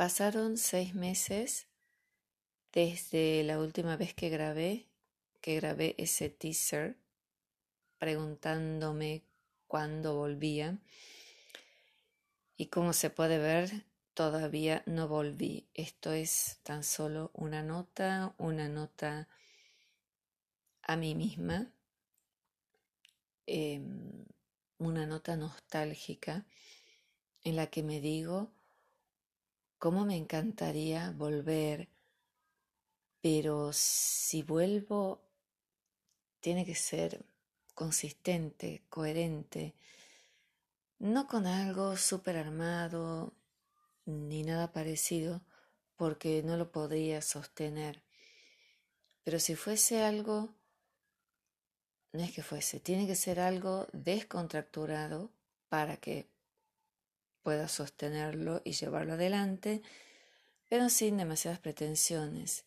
Pasaron seis meses desde la última vez que grabé, que grabé ese teaser preguntándome cuándo volvía. Y como se puede ver, todavía no volví. Esto es tan solo una nota, una nota a mí misma, em, una nota nostálgica en la que me digo cómo me encantaría volver, pero si vuelvo tiene que ser consistente, coherente, no con algo súper armado ni nada parecido, porque no lo podría sostener. Pero si fuese algo, no es que fuese, tiene que ser algo descontracturado para que pueda sostenerlo y llevarlo adelante, pero sin demasiadas pretensiones.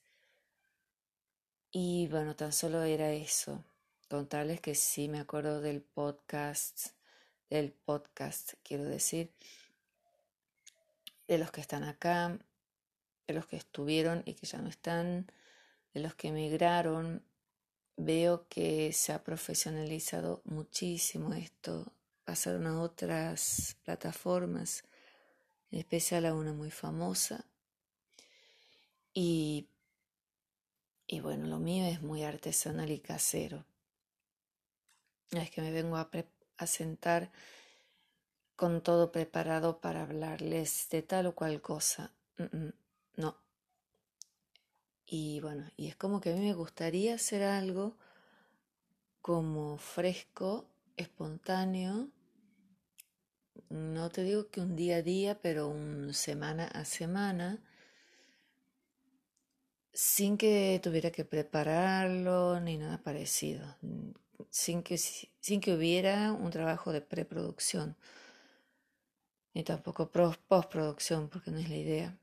Y bueno, tan solo era eso, contarles que sí me acuerdo del podcast, del podcast, quiero decir, de los que están acá, de los que estuvieron y que ya no están, de los que emigraron. Veo que se ha profesionalizado muchísimo esto pasaron a otras plataformas, en especial a una muy famosa. Y, y bueno, lo mío es muy artesanal y casero. Es que me vengo a, a sentar con todo preparado para hablarles de tal o cual cosa. no. Y bueno, y es como que a mí me gustaría hacer algo como fresco espontáneo, no te digo que un día a día, pero un semana a semana, sin que tuviera que prepararlo ni nada parecido, sin que, sin que hubiera un trabajo de preproducción, ni tampoco postproducción, porque no es la idea.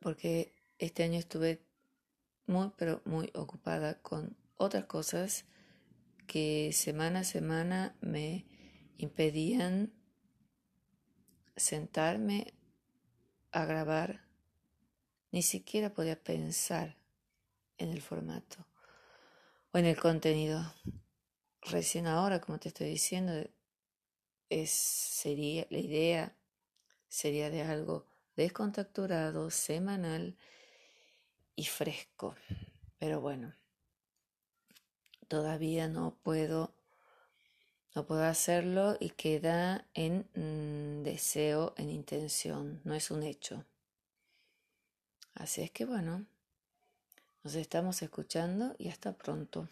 Porque este año estuve muy, pero muy ocupada con otras cosas que semana a semana me impedían sentarme a grabar, ni siquiera podía pensar en el formato o en el contenido. Recién ahora, como te estoy diciendo, es, sería la idea sería de algo descontacturado, semanal y fresco. Pero bueno, todavía no puedo no puedo hacerlo y queda en mm, deseo, en intención, no es un hecho. Así es que bueno, nos estamos escuchando y hasta pronto.